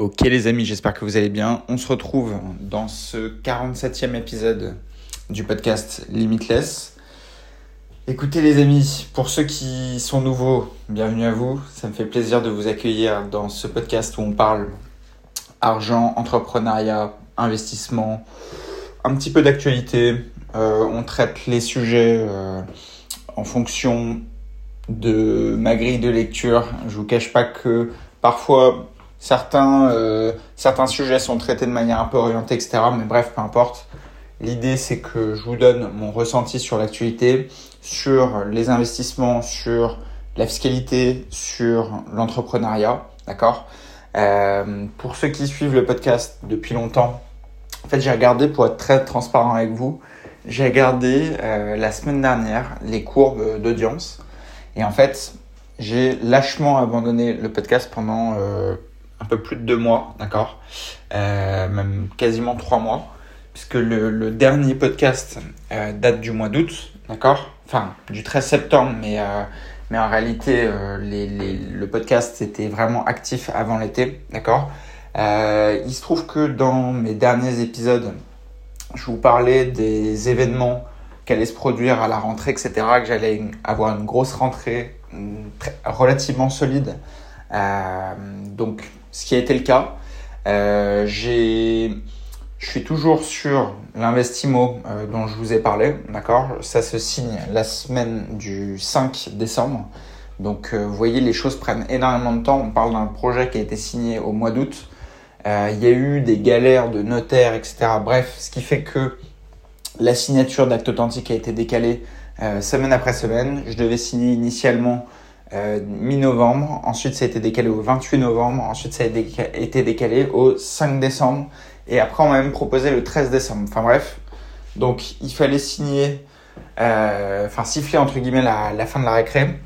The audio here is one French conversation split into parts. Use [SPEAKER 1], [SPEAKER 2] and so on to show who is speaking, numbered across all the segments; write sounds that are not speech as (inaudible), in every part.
[SPEAKER 1] Ok les amis, j'espère que vous allez bien. On se retrouve dans ce 47e épisode du podcast Limitless. Écoutez les amis, pour ceux qui sont nouveaux, bienvenue à vous. Ça me fait plaisir de vous accueillir dans ce podcast où on parle argent, entrepreneuriat, investissement, un petit peu d'actualité. Euh, on traite les sujets euh, en fonction de ma grille de lecture. Je vous cache pas que parfois Certains, euh, certains sujets sont traités de manière un peu orientée, etc. Mais bref, peu importe. L'idée, c'est que je vous donne mon ressenti sur l'actualité, sur les investissements, sur la fiscalité, sur l'entrepreneuriat. D'accord? Euh, Pour ceux qui suivent le podcast depuis longtemps, en fait, j'ai regardé, pour être très transparent avec vous, j'ai regardé euh, la semaine dernière les courbes d'audience. Et en fait, j'ai lâchement abandonné le podcast pendant euh, un peu plus de deux mois, d'accord euh, Même quasiment trois mois, puisque le, dernier podcast euh, date du mois d'août, d'accord Enfin, du 13 septembre, mais, euh, mais en réalité, le podcast était vraiment actif avant l'été, d'accord Il se trouve que dans mes derniers épisodes, je vous parlais des événements qui allaient se produire à la rentrée, etc., que j'allais avoir une grosse rentrée relativement solide. Donc, ce qui a été le cas. Euh, j'ai, je suis toujours sur l'investimo euh, dont je vous ai parlé, d'accord? Ça se signe la semaine du 5 décembre. Donc, euh, vous voyez, les choses prennent énormément de temps. On parle d'un projet qui a été signé au mois d'août. Il y a eu des galères de notaires, etc. Bref, ce qui fait que la signature d'acte authentique a été décalée semaine après semaine. Je devais signer initialement euh, mi-novembre. Ensuite, ça a été décalé au 28 novembre. Ensuite, ça a été décalé au 5 décembre. Et après, on m'a même proposé le 13 décembre. Enfin bref. Donc, il fallait signer, euh, enfin siffler entre guillemets la, fin de la récré.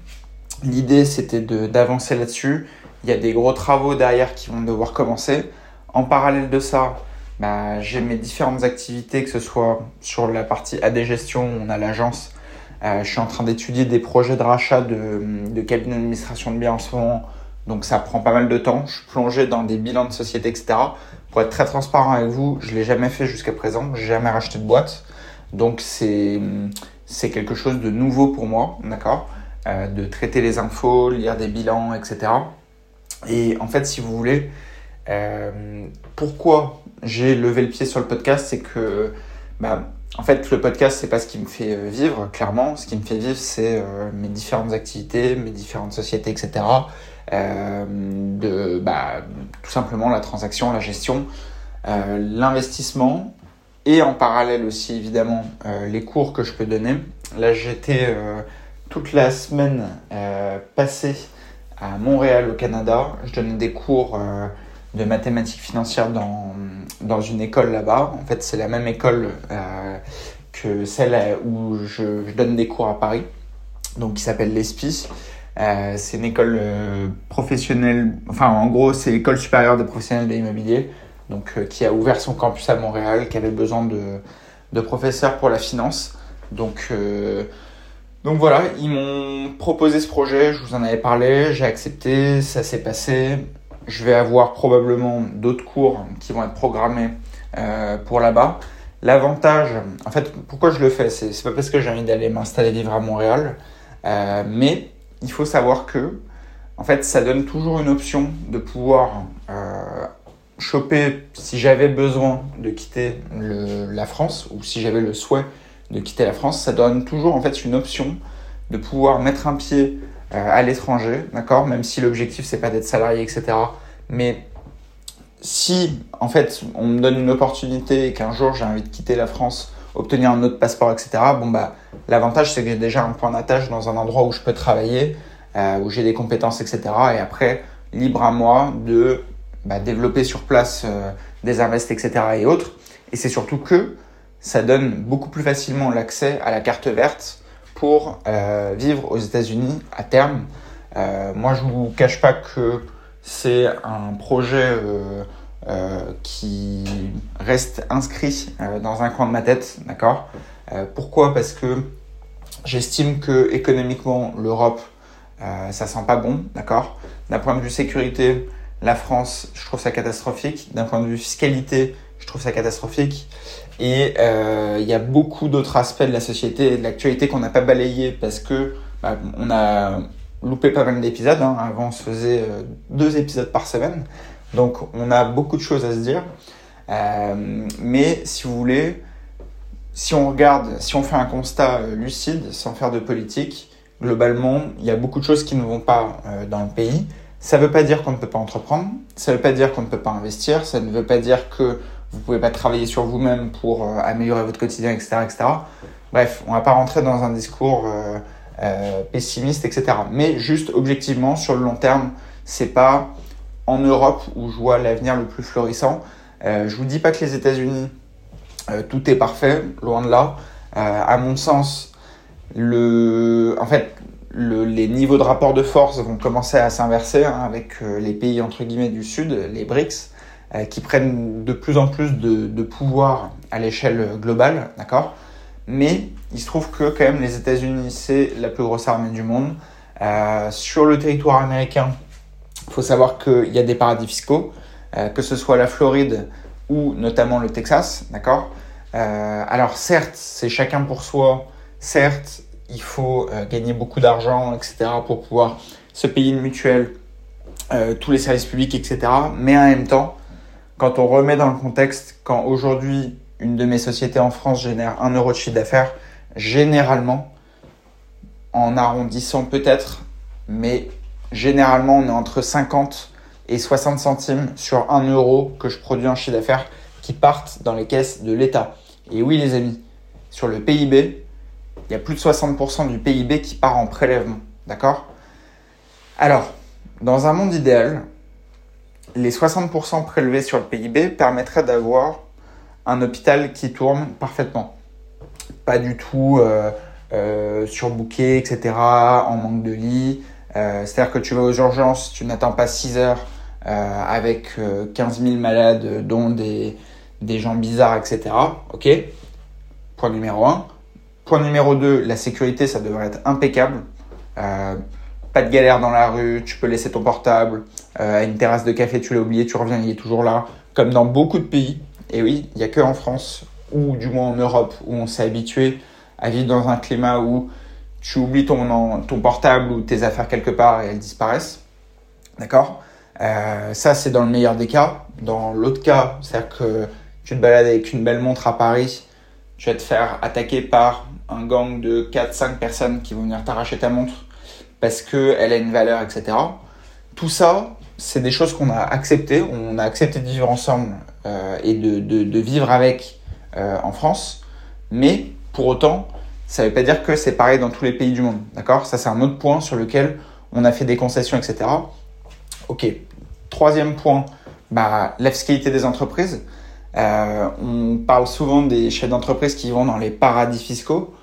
[SPEAKER 1] L'idée, c'était d'avancer là-dessus. Il y a des gros travaux derrière qui vont devoir commencer. En parallèle de ça, bah, j'ai mes différentes activités, que ce soit sur la partie AD gestion, on a l'agence je suis en train d'étudier des projets de rachat de, cabinets d'administration de biens en ce moment, donc ça prend pas mal de temps. Je suis plongé dans des bilans de société, etc. Pour être très transparent avec vous, je l'ai jamais fait jusqu'à présent, j'ai jamais racheté de boîte, donc c'est c'est quelque chose de nouveau pour moi, d'accord, euh, de traiter les infos, lire des bilans, etc. Et en fait, si vous voulez, euh, pourquoi j'ai levé le pied sur le podcast, c'est que bah, en fait, le podcast, c'est pas ce qui me fait euh, vivre, clairement. Ce qui me fait vivre, c'est euh, mes différentes activités, mes différentes sociétés, etc. Euh, de, bah, tout simplement la transaction, la gestion, l'investissement et en parallèle aussi, évidemment, les cours que je peux donner. Là, j'étais toute la semaine passée à Montréal, au Canada. Je donnais des cours de mathématiques financières dans, dans une école là-bas. En fait, c'est la même école euh, que celle où je, donne des cours à Paris, donc qui s'appelle l'ESPI. Euh, c'est une école euh, professionnelle, enfin en gros c'est l'école supérieure des professionnels de l'immobilier, donc qui a ouvert son campus à Montréal, qui avait besoin de, de professeurs pour la finance. Donc, donc voilà, ils m'ont proposé ce projet, je vous en avais parlé, j'ai accepté, ça s'est passé je vais avoir probablement d'autres cours qui vont être programmés euh, pour là-bas. L'avantage, en fait, pourquoi je le fais, c'est pas parce que j'ai envie d'aller m'installer vivre à Montréal, euh, mais il faut savoir que, en fait, ça donne toujours une option de pouvoir euh, choper, si j'avais besoin de quitter la France, ou si j'avais le souhait de quitter la France, ça donne toujours en fait une option de pouvoir mettre un pied à l'étranger, d'accord Même si l'objectif c'est pas d'être salarié, etc. Mais si en fait on me donne une opportunité et qu'un jour j'ai envie de quitter la France, obtenir un autre passeport, etc. Bon bah l'avantage c'est que j'ai déjà un point d'attache dans un endroit où je peux travailler, euh, où j'ai des compétences, etc. Et après libre à moi de bah, développer sur place euh, des invests, etc. et autres. Et c'est surtout que ça donne beaucoup plus facilement l'accès à la carte verte euh, vivre aux États-Unis à terme. Euh, moi, je vous cache pas que c'est un projet euh, qui reste inscrit dans un coin de ma tête, d'accord? Pourquoi? Parce que j'estime que économiquement, l'Europe, ça sent pas bon, d'accord? D'un point de vue sécurité, la France, je trouve ça catastrophique. D'un point de vue fiscalité, je trouve ça catastrophique. Et euh, il y a beaucoup d'autres aspects de la société et de l'actualité qu'on n'a pas balayé parce que bah, on a loupé pas mal d'épisodes. Hein. Avant, on se faisait euh, deux épisodes par semaine. Donc, on a beaucoup de choses à se dire. Euh, mais si vous voulez, si on regarde, si on fait un constat lucide, sans faire de politique, globalement, il y a beaucoup de choses qui ne vont pas dans le pays. Ça ne veut pas dire qu'on ne peut pas entreprendre, ça ne veut pas dire qu'on ne peut pas investir, ça ne veut pas dire que vous pouvez pas travailler sur vous-même pour euh, améliorer votre quotidien, etc., etc. Bref, on va pas rentrer dans un discours pessimiste, etc. Mais juste objectivement, sur le long terme, c'est pas en Europe où je vois l'avenir le plus florissant. je vous dis pas que les États-Unis tout est parfait, loin de là. à mon sens, le, en fait, le, les niveaux de rapport de force vont commencer à s'inverser hein, avec euh, les pays entre guillemets du Sud, les BRICS, euh, qui prennent de plus en plus de, pouvoir à l'échelle globale, d'accord? Mais il se trouve que quand même les États-Unis, c'est la plus grosse armée du monde. Euh, sur le territoire américain, il faut savoir qu'il y a des paradis fiscaux, euh, que ce soit la Floride ou notamment le Texas, d'accord? Alors certes, c'est chacun pour soi Certes, il faut euh, gagner beaucoup d'argent, etc., pour pouvoir se payer une mutuelle, euh, tous les services publics, etc. Mais en même temps, quand on remet dans le contexte, quand aujourd'hui une de mes sociétés en France génère 1 euro de chiffre d'affaires, généralement, en arrondissant peut-être, mais généralement on est entre 50 et 60 centimes sur 1 euro que je produis en chiffre d'affaires qui partent dans les caisses de l'État. Et oui les amis, sur le PIB, il y a plus de 60% du PIB qui part en prélèvement. D'accord? Alors, dans un monde idéal, les 60% prélevés sur le PIB permettraient d'avoir un hôpital qui tourne parfaitement. Pas du tout euh, euh, etc., en manque de lits. Euh, c'est-à-dire que tu vas aux urgences, tu n'attends pas 6 heures avec 15 000 malades, dont des, des gens bizarres, etc. Ok Point numéro 1. Point numéro 2, la sécurité, ça devrait être impeccable. Pas de galère dans la rue, tu peux laisser ton portable euh, à une terrasse de café, tu l'as oublié, tu reviens, il est toujours là. Comme dans beaucoup de pays. Et oui, il n'y a que en France, ou du moins en Europe, où on s'est habitué à vivre dans un climat où tu oublies ton, ton portable ou tes affaires quelque part et elles disparaissent. D'accord? Euh, Ça, c'est dans le meilleur des cas. Dans l'autre cas, c'est-à-dire que tu te balades avec une belle montre à Paris, tu vas te faire attaquer par un gang de 4-5 personnes qui vont venir t'arracher ta montre parce qu'elle a une valeur, etc. Tout ça, c'est des choses qu'on a acceptées. On a accepté de vivre ensemble euh, et de, vivre avec euh, en France. Mais pour autant, ça ne veut pas dire que c'est pareil dans tous les pays du monde. D'accord? Ça, c'est un autre point sur lequel on a fait des concessions, etc. Ok. Troisième point, bah, la fiscalité des entreprises. Euh, on parle souvent des chefs d'entreprise qui vont dans les paradis fiscaux.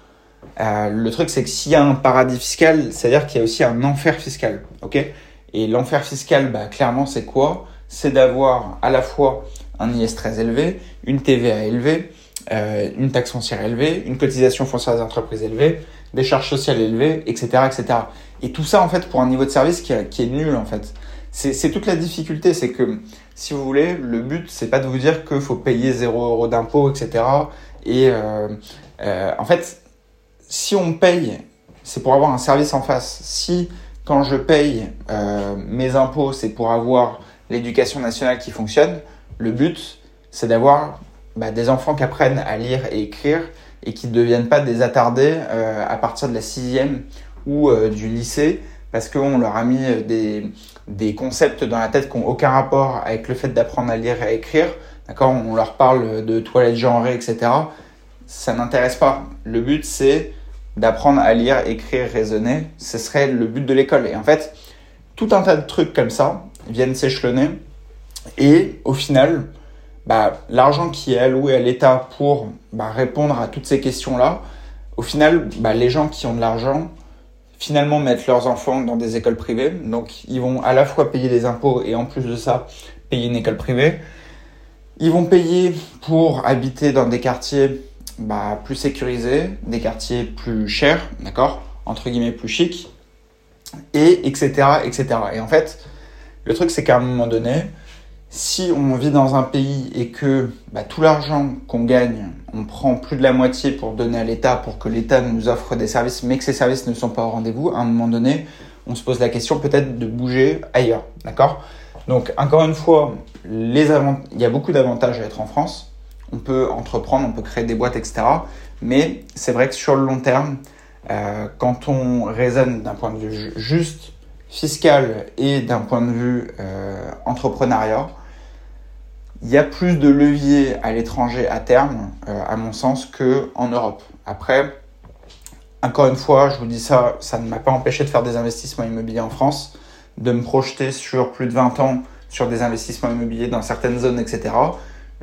[SPEAKER 1] Euh, le truc, c'est que s'il y a un paradis fiscal, c'est-à-dire qu'il y a aussi un enfer fiscal. ok? Et l'enfer fiscal, bah, clairement, c'est quoi? C'est d'avoir à la fois un IS très élevé, une TVA élevée, euh, une taxe foncière élevée, une cotisation foncière des entreprises élevée, des charges sociales élevées, etc., etc. Et tout ça, en fait, pour un niveau de service qui, est nul, en fait. C'est toute la difficulté, c'est que si vous voulez, le but, c'est pas de vous dire qu'il faut payer 0 euros d'impôt, etc. Et euh, euh, en fait, si on paye, c'est pour avoir un service en face. Si, quand je paye euh, mes impôts, c'est pour avoir l'éducation nationale qui fonctionne, le but, c'est d'avoir bah, des enfants qui apprennent à lire et écrire et qui ne deviennent pas des attardés euh, à partir de la sixième ou euh, du lycée parce qu'on leur a mis des, concepts dans la tête qui n'ont aucun rapport avec le fait d'apprendre à lire et écrire. D'accord? On leur parle de toilettes genrées, etc. Ça n'intéresse pas. Le but, c'est d'apprendre à lire, écrire, raisonner. Ce serait le but de l'école. Et en fait, tout un tas de trucs comme ça viennent s'échelonner. Et au final, bah, l'argent qui est alloué à l'État pour bah, répondre à toutes ces questions-là, au final, bah, les gens qui ont de l'argent, finalement mettre leurs enfants dans des écoles privées. Donc ils vont à la fois payer des impôts et en plus de ça payer une école privée. Ils vont payer pour habiter dans des quartiers bah, plus sécurisés, des quartiers plus chers, d'accord Entre guillemets plus chics, et etc. etc. Et en fait, Le truc, c'est qu'à un moment donné, si on vit dans un pays et que bah, tout l'argent qu'on gagne, on prend plus de la moitié pour donner à l'État, pour que l'État nous offre des services, mais que ces services ne sont pas au rendez-vous, à un moment donné, on se pose la question peut-être de bouger ailleurs. D'accord? Donc, encore une fois, il y a beaucoup d'avantages à être en France. On peut entreprendre, on peut créer des boîtes, etc. Mais c'est vrai que sur le long terme, euh, quand on raisonne d'un point de vue juste fiscal et d'un point de vue euh, entrepreneuriat, il y a plus de leviers à l'étranger à terme, euh, à mon sens, qu'en Europe. Après, encore une fois, je vous dis ça, ça ne m'a pas empêché de faire des investissements immobiliers en France, de me projeter sur plus de 20 ans sur des investissements immobiliers dans certaines zones, etc.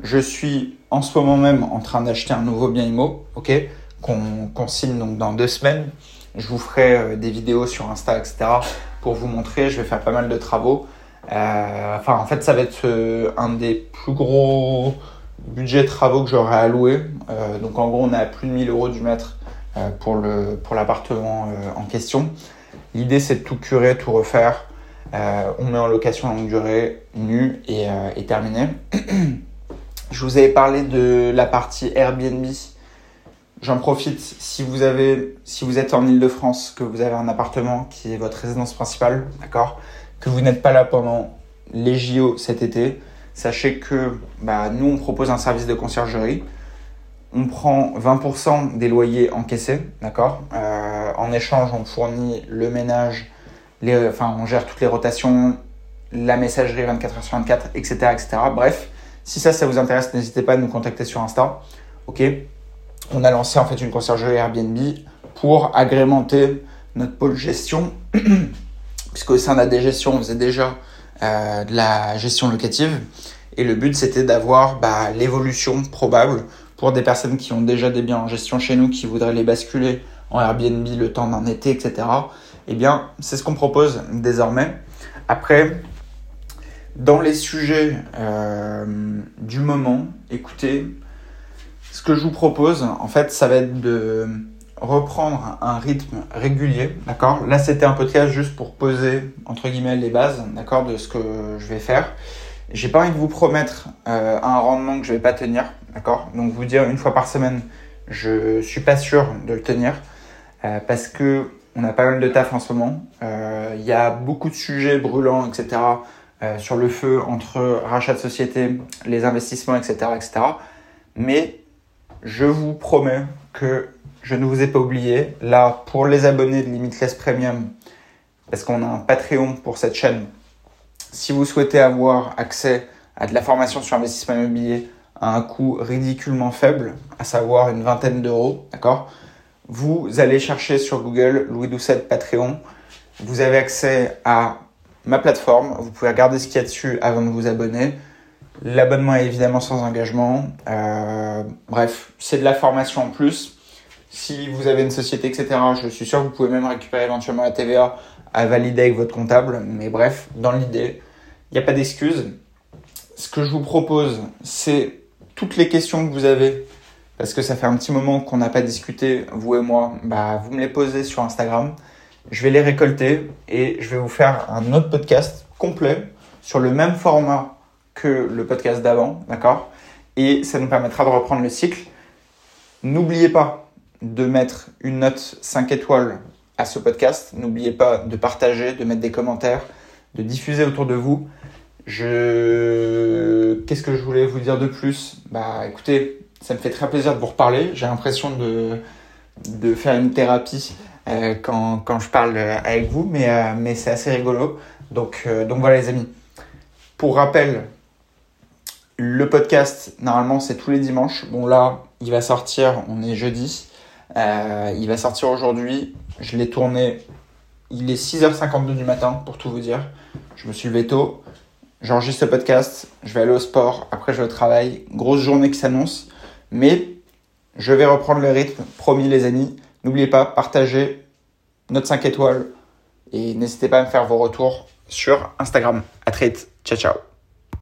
[SPEAKER 1] Je suis en ce moment même en train d'acheter un nouveau bien immo, ok, qu'on signe donc dans deux semaines. Je vous ferai euh, des vidéos sur Insta, etc. pour vous montrer. Je vais faire pas mal de travaux. Euh, enfin, en fait, ça va être euh, un des plus gros budgets travaux que j'aurai alloué. donc, en gros, on est à plus de 1000 euros du mètre pour l'appartement pour en question. L'idée, c'est de tout curer, tout refaire. on met en location longue durée, nu et terminé. (clears throat) Je vous avais parlé de la partie Airbnb. J'en profite si vous avez, si vous êtes en Ile-de-France, que vous avez un appartement qui est votre résidence principale, d'accord, que vous n'êtes pas là pendant les JO cet été, sachez que bah, nous on propose un service de conciergerie. On prend 20% des loyers encaissés, d'accord. Euh, en échange, on fournit le ménage, les, enfin on gère toutes les rotations, la messagerie 24 h sur 24, etc., etc. Bref, si ça, ça vous intéresse, n'hésitez pas à nous contacter sur Insta. Ok On a lancé en fait une conciergerie Airbnb pour agrémenter notre pôle gestion, (clears throat) puisque au sein de la dégestion, on faisait déjà euh, de la gestion locative. Et le but, c'était d'avoir bah, l'évolution probable pour des personnes qui ont déjà des biens en gestion chez nous, qui voudraient les basculer en Airbnb le temps d'un été, etc. Eh bien, c'est ce qu'on propose désormais. Après, dans les sujets euh, du moment, écoutez, ce que je vous propose, en fait, ça va être de reprendre un rythme régulier, d'accord? Là, c'était un podcast juste pour poser, entre guillemets, les bases, d'accord, de ce que je vais faire. J'ai pas envie de vous promettre euh, un rendement que je vais pas tenir, d'accord? Donc, vous dire une fois par semaine, je suis pas sûr de le tenir, euh, parce que on a pas mal de taf en ce moment. Il y a beaucoup de sujets brûlants, etc., sur le feu entre rachat de société, les investissements, etc., etc. Mais je vous promets que je ne vous ai pas oublié. Là, pour les abonnés de Limitless Premium, parce qu'on a un Patreon pour cette chaîne, si vous souhaitez avoir accès à de la formation sur investissement immobilier à un coût ridiculement faible, à savoir une vingtaine d'euros, d'accord Vous allez chercher sur Google Louis Doucet Patreon. Vous avez accès à ma plateforme. Vous pouvez regarder ce qu'il y a dessus avant de vous abonner. L'abonnement est évidemment sans engagement. Euh, bref, c'est de la formation en plus. Si vous avez une société, etc., je suis sûr que vous pouvez même récupérer éventuellement la TVA à valider avec votre comptable. Mais bref, dans l'idée, il n'y a pas d'excuse. Ce que je vous propose, c'est toutes les questions que vous avez, parce que ça fait un petit moment qu'on n'a pas discuté, vous et moi, bah, vous me les posez sur Instagram. Je vais les récolter et je vais vous faire un autre podcast complet sur le même format que le podcast d'avant, d'accord? Et ça nous permettra de reprendre le cycle. N'oubliez pas de mettre une note 5 étoiles à ce podcast. N'oubliez pas de partager, de mettre des commentaires, de diffuser autour de vous. Je... Qu'est-ce que je voulais vous dire de plus? Bah écoutez, ça me fait très plaisir de vous reparler. J'ai l'impression de, de faire une thérapie euh, quand, quand, je parle avec vous, mais, euh, mais c'est assez rigolo. Donc, euh, donc voilà les amis. Pour rappel, le podcast, normalement, c'est tous les dimanches. Bon là, il va sortir, on est jeudi. il va sortir aujourd'hui. Je l'ai tourné, il est 6h52 du matin, pour tout vous dire. Je me suis levé tôt. J'enregistre ce podcast, je vais aller au sport, après je vais au travail. Grosse journée qui s'annonce. Mais je vais reprendre le rythme, promis les amis. N'oubliez pas, partagez notre 5 étoiles et n'hésitez pas à me faire vos retours sur Instagram. À très vite. Ciao, ciao.